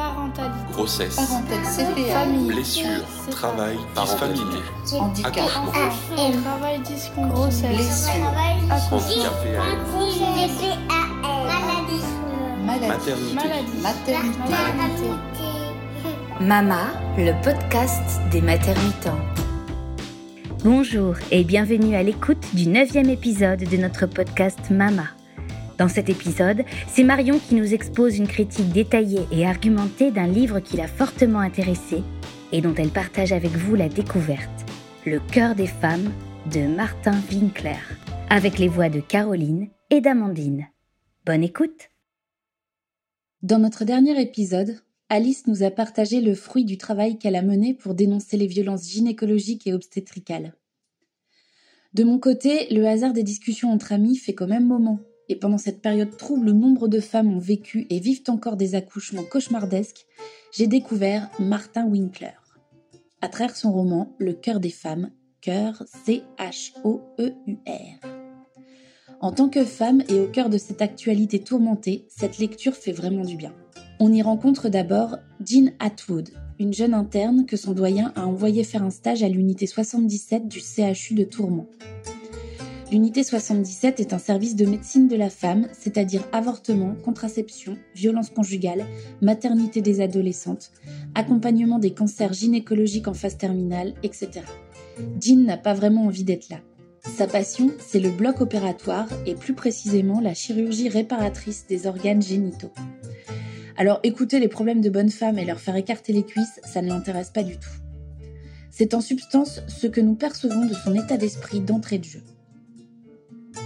parentalité, grossesse, parentalité, CPA, famille, blessure, CPA, travail, Parentalité. familier, handicap, accouchement, travail discontinué, grossesse, blessure, handicap maladie, maternité, maladie, maternité, maternité. Mama, le podcast des maternités. Bonjour et bienvenue à l'écoute du neuvième épisode de notre podcast Mama. Dans cet épisode, c'est Marion qui nous expose une critique détaillée et argumentée d'un livre qui l'a fortement intéressée et dont elle partage avec vous la découverte, Le cœur des femmes de Martin Winkler, avec les voix de Caroline et d'Amandine. Bonne écoute Dans notre dernier épisode, Alice nous a partagé le fruit du travail qu'elle a mené pour dénoncer les violences gynécologiques et obstétricales. De mon côté, le hasard des discussions entre amis fait qu'au même moment, et pendant cette période trouble nombre de femmes ont vécu et vivent encore des accouchements cauchemardesques, j'ai découvert Martin Winkler. À travers son roman Le cœur des femmes, cœur C-H-O-E-U-R. En tant que femme et au cœur de cette actualité tourmentée, cette lecture fait vraiment du bien. On y rencontre d'abord Jean Atwood, une jeune interne que son doyen a envoyé faire un stage à l'unité 77 du CHU de Tourment. L'unité 77 est un service de médecine de la femme, c'est-à-dire avortement, contraception, violence conjugale, maternité des adolescentes, accompagnement des cancers gynécologiques en phase terminale, etc. Jean n'a pas vraiment envie d'être là. Sa passion, c'est le bloc opératoire et plus précisément la chirurgie réparatrice des organes génitaux. Alors écouter les problèmes de bonnes femmes et leur faire écarter les cuisses, ça ne l'intéresse pas du tout. C'est en substance ce que nous percevons de son état d'esprit d'entrée de jeu.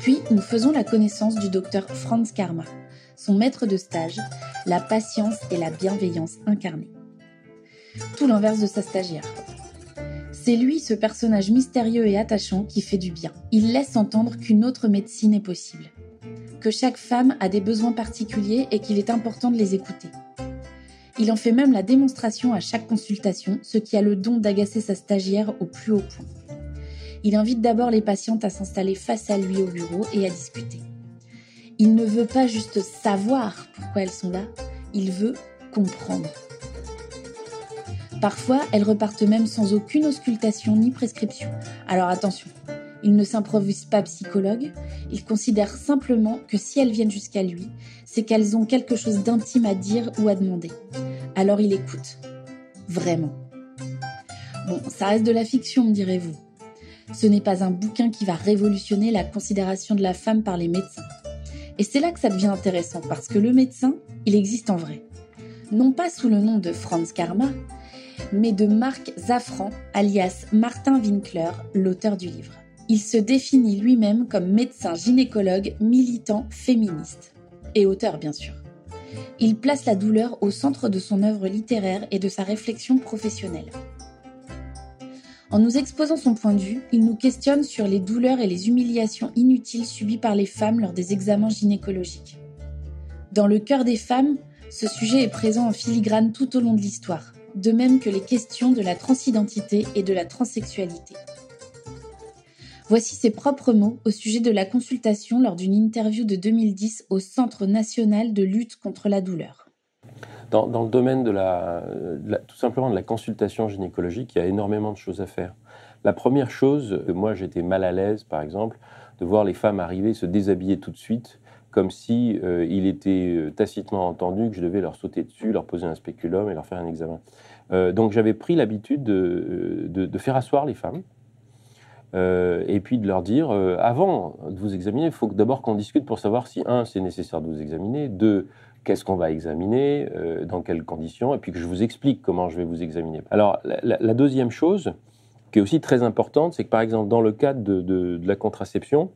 Puis nous faisons la connaissance du docteur Franz Karma, son maître de stage, la patience et la bienveillance incarnée. Tout l'inverse de sa stagiaire. C'est lui ce personnage mystérieux et attachant qui fait du bien. Il laisse entendre qu'une autre médecine est possible que chaque femme a des besoins particuliers et qu'il est important de les écouter. Il en fait même la démonstration à chaque consultation, ce qui a le don d'agacer sa stagiaire au plus haut point. Il invite d'abord les patientes à s'installer face à lui au bureau et à discuter. Il ne veut pas juste savoir pourquoi elles sont là, il veut comprendre. Parfois, elles repartent même sans aucune auscultation ni prescription. Alors attention, il ne s'improvise pas psychologue, il considère simplement que si elles viennent jusqu'à lui, c'est qu'elles ont quelque chose d'intime à dire ou à demander. Alors il écoute. Vraiment. Bon, ça reste de la fiction, me direz-vous. Ce n'est pas un bouquin qui va révolutionner la considération de la femme par les médecins. Et c'est là que ça devient intéressant, parce que le médecin, il existe en vrai. Non pas sous le nom de Franz Karma, mais de Marc Zafran, alias Martin Winkler, l'auteur du livre. Il se définit lui-même comme médecin gynécologue militant féministe. Et auteur, bien sûr. Il place la douleur au centre de son œuvre littéraire et de sa réflexion professionnelle. En nous exposant son point de vue, il nous questionne sur les douleurs et les humiliations inutiles subies par les femmes lors des examens gynécologiques. Dans le cœur des femmes, ce sujet est présent en filigrane tout au long de l'histoire, de même que les questions de la transidentité et de la transsexualité. Voici ses propres mots au sujet de la consultation lors d'une interview de 2010 au Centre national de lutte contre la douleur. Dans, le domaine de la, tout simplement de la consultation gynécologique, il y a énormément de choses à faire. La première chose, moi j'étais mal à l'aise par exemple, de voir les femmes arriver, se déshabiller tout de suite, comme si euh, il était euh, tacitement entendu que je devais leur sauter dessus, leur poser un spéculum et leur faire un examen. Euh, donc j'avais pris l'habitude de, de- faire asseoir les femmes. et puis de leur dire, avant de vous examiner, il faut d'abord qu'on discute pour savoir si, un, c'est nécessaire de vous examiner, deux, qu'est-ce qu'on va examiner, euh, dans quelles conditions, et puis que je vous explique comment je vais vous examiner. Alors, la, deuxième chose, qui est aussi très importante, c'est que par exemple, dans le cadre de, de- de la contraception,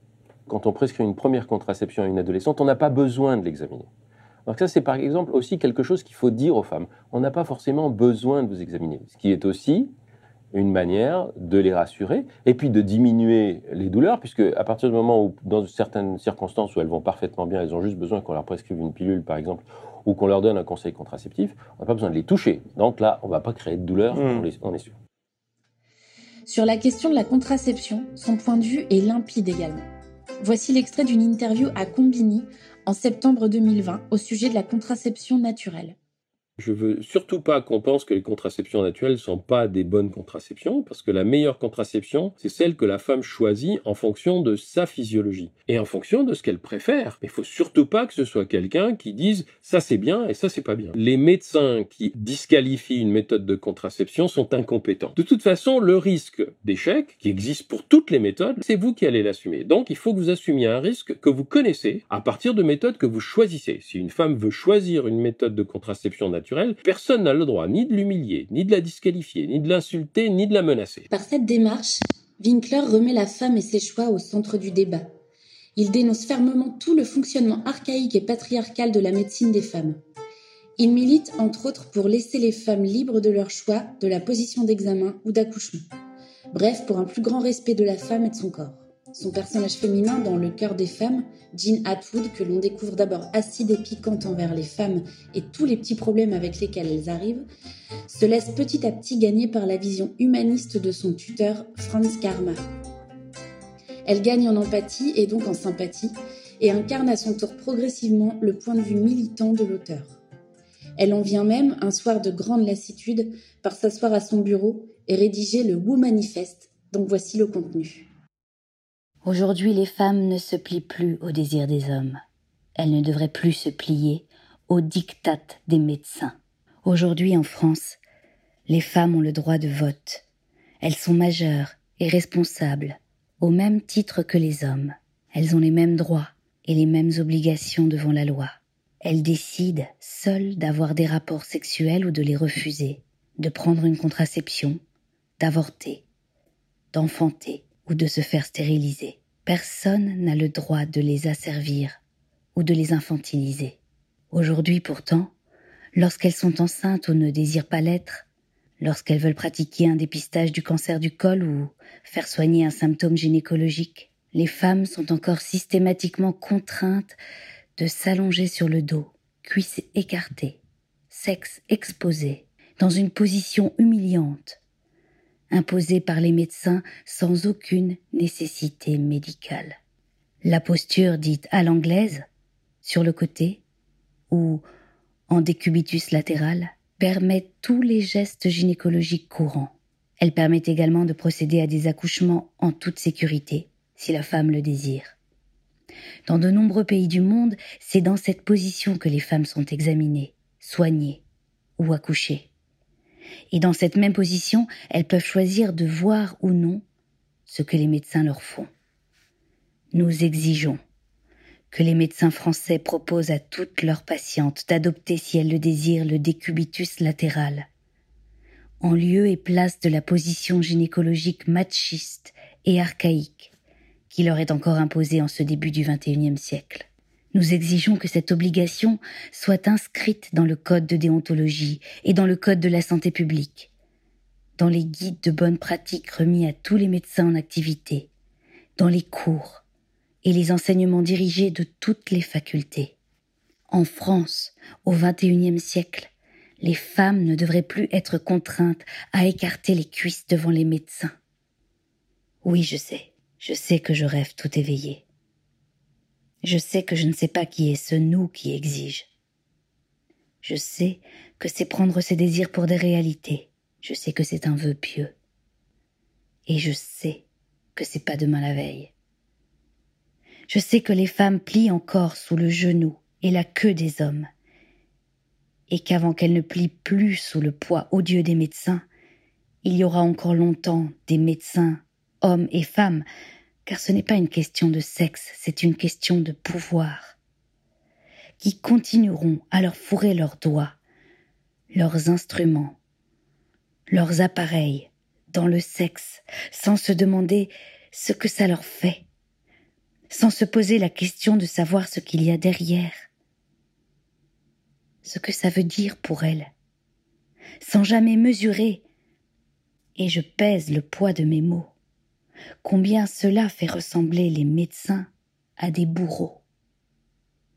quand on prescrit une première contraception à une adolescente, on n'a pas besoin de l'examiner. Donc ça, c'est par exemple aussi quelque chose qu'il faut dire aux femmes. On n'a pas forcément besoin de vous examiner, ce qui est aussi une manière de les rassurer et puis de diminuer les douleurs, puisque à partir du moment où, dans certaines circonstances où elles vont parfaitement bien, elles ont juste besoin qu'on leur prescrive une pilule, par exemple, ou qu'on leur donne un conseil contraceptif, on n'a pas besoin de les toucher. Donc là, on ne va pas créer de douleur, Mm. on, les- on est sûr. Sur la question de la contraception, son point de vue est limpide également. Voici l'extrait d'une interview à Combini en septembre 2020 au sujet de la contraception naturelle. Je veux surtout pas qu'on pense que les contraceptions naturelles sont pas des bonnes contraceptions, parce que la meilleure contraception, c'est celle que la femme choisit en fonction de sa physiologie et en fonction de ce qu'elle préfère. Mais il faut surtout pas que ce soit quelqu'un qui dise ça c'est bien et ça c'est pas bien. Les médecins qui disqualifient une méthode de contraception sont incompétents. De toute façon, le risque d'échec, qui existe pour toutes les méthodes, c'est vous qui allez l'assumer. Donc il faut que vous assumiez un risque que vous connaissez à partir de méthodes que vous choisissez. Si une femme veut choisir une méthode de contraception naturelle, personne n'a le droit ni de l'humilier, ni de la disqualifier, ni de l'insulter, ni de la menacer. Par cette démarche, Winkler remet la femme et ses choix au centre du débat. Il dénonce fermement tout le fonctionnement archaïque et patriarcal de la médecine des femmes. Il milite entre autres pour laisser les femmes libres de leur choix, de la position d'examen ou d'accouchement. Bref, pour un plus grand respect de la femme et de son corps. Son personnage féminin dans Le cœur des femmes, Jean Atwood, que l'on découvre d'abord acide et piquante envers les femmes et tous les petits problèmes avec lesquels elles arrivent, se laisse petit à petit gagner par la vision humaniste de son tuteur, Franz Karma. Elle gagne en empathie et donc en sympathie, et incarne à son tour progressivement le point de vue militant de l'auteur. Elle en vient même, un soir de grande lassitude, par s'asseoir à son bureau et rédiger le Womanifest, dont voici le contenu. Aujourd'hui, les femmes ne se plient plus au désir des hommes. Elles ne devraient plus se plier aux dictates des médecins. Aujourd'hui, en France, les femmes ont le droit de vote. Elles sont majeures et responsables, au même titre que les hommes. Elles ont les mêmes droits et les mêmes obligations devant la loi. Elles décident seules d'avoir des rapports sexuels ou de les refuser, de prendre une contraception, d'avorter, d'enfanter ou de se faire stériliser. Personne n'a le droit de les asservir ou de les infantiliser. Aujourd'hui pourtant, lorsqu'elles sont enceintes ou ne désirent pas l'être, lorsqu'elles veulent pratiquer un dépistage du cancer du col ou faire soigner un symptôme gynécologique, les femmes sont encore systématiquement contraintes de s'allonger sur le dos, cuisses écartées, sexe exposé, dans une position humiliante, imposée par les médecins sans aucune nécessité médicale. La posture dite à l'anglaise, sur le côté, ou en décubitus latéral, permet tous les gestes gynécologiques courants. Elle permet également de procéder à des accouchements en toute sécurité, si la femme le désire. Dans de nombreux pays du monde, c'est dans cette position que les femmes sont examinées, soignées ou accouchées et dans cette même position, elles peuvent choisir de voir ou non ce que les médecins leur font. Nous exigeons que les médecins français proposent à toutes leurs patientes d'adopter, si elles le désirent, le décubitus latéral, en lieu et place de la position gynécologique machiste et archaïque qui leur est encore imposée en ce début du XXIe siècle. Nous exigeons que cette obligation soit inscrite dans le code de déontologie et dans le code de la santé publique, dans les guides de bonne pratique remis à tous les médecins en activité, dans les cours et les enseignements dirigés de toutes les facultés. En France, au XXIe siècle, les femmes ne devraient plus être contraintes à écarter les cuisses devant les médecins. Oui, je sais, je sais que je rêve tout éveillé. Je sais que je ne sais pas qui est ce nous qui exige. Je sais que c'est prendre ses désirs pour des réalités. Je sais que c'est un vœu pieux. Et je sais que c'est pas demain la veille. Je sais que les femmes plient encore sous le genou et la queue des hommes, et qu'avant qu'elles ne plient plus sous le poids odieux des médecins, il y aura encore longtemps des médecins, hommes et femmes, car ce n'est pas une question de sexe, c'est une question de pouvoir, qui continueront à leur fourrer leurs doigts, leurs instruments, leurs appareils dans le sexe, sans se demander ce que ça leur fait, sans se poser la question de savoir ce qu'il y a derrière, ce que ça veut dire pour elles, sans jamais mesurer, et je pèse le poids de mes mots combien cela fait ressembler les médecins à des bourreaux.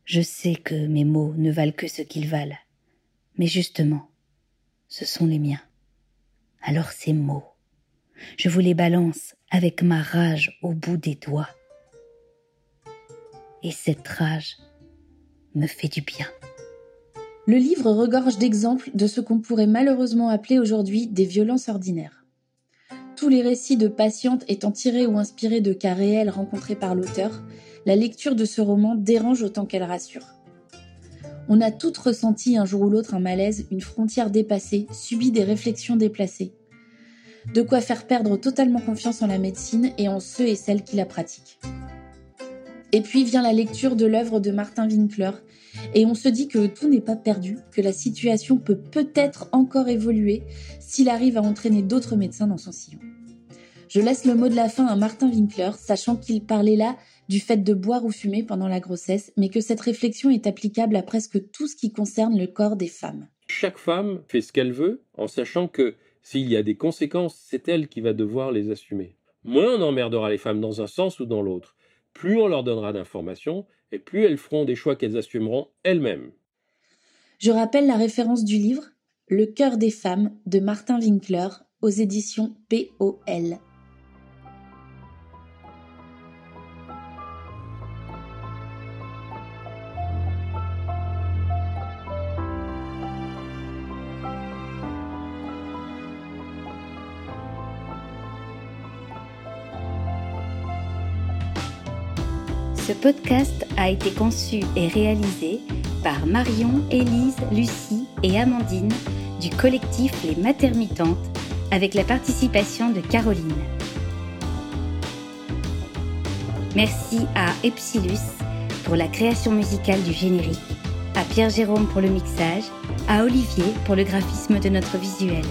Je sais que mes mots ne valent que ce qu'ils valent, mais justement, ce sont les miens. Alors ces mots, je vous les balance avec ma rage au bout des doigts. Et cette rage me fait du bien. Le livre regorge d'exemples de ce qu'on pourrait malheureusement appeler aujourd'hui des violences ordinaires. Tous les récits de patientes étant tirés ou inspirés de cas réels rencontrés par l'auteur, la lecture de ce roman dérange autant qu'elle rassure. On a toutes ressenti un jour ou l'autre un malaise, une frontière dépassée, subi des réflexions déplacées. De quoi faire perdre totalement confiance en la médecine et en ceux et celles qui la pratiquent. Et puis vient la lecture de l'œuvre de Martin Winkler, et on se dit que tout n'est pas perdu, que la situation peut peut-être encore évoluer s'il arrive à entraîner d'autres médecins dans son sillon. Je laisse le mot de la fin à Martin Winkler, sachant qu'il parlait là du fait de boire ou fumer pendant la grossesse, mais que cette réflexion est applicable à presque tout ce qui concerne le corps des femmes. Chaque femme fait ce qu'elle veut en sachant que s'il y a des conséquences, c'est elle qui va devoir les assumer. Moins on emmerdera les femmes dans un sens ou dans l'autre, plus on leur donnera d'informations et plus elles feront des choix qu'elles assumeront elles-mêmes. Je rappelle la référence du livre Le cœur des femmes de Martin Winkler aux éditions POL. Podcast a été conçu et réalisé par Marion, Élise, Lucie et Amandine du collectif Les Matermitantes avec la participation de Caroline. Merci à Epsilus pour la création musicale du générique, à Pierre-Jérôme pour le mixage, à Olivier pour le graphisme de notre visuel.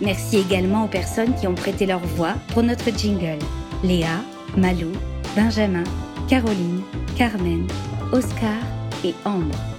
Merci également aux personnes qui ont prêté leur voix pour notre jingle. Léa, Malou, Benjamin, Caroline, Carmen, Oscar et Ambre.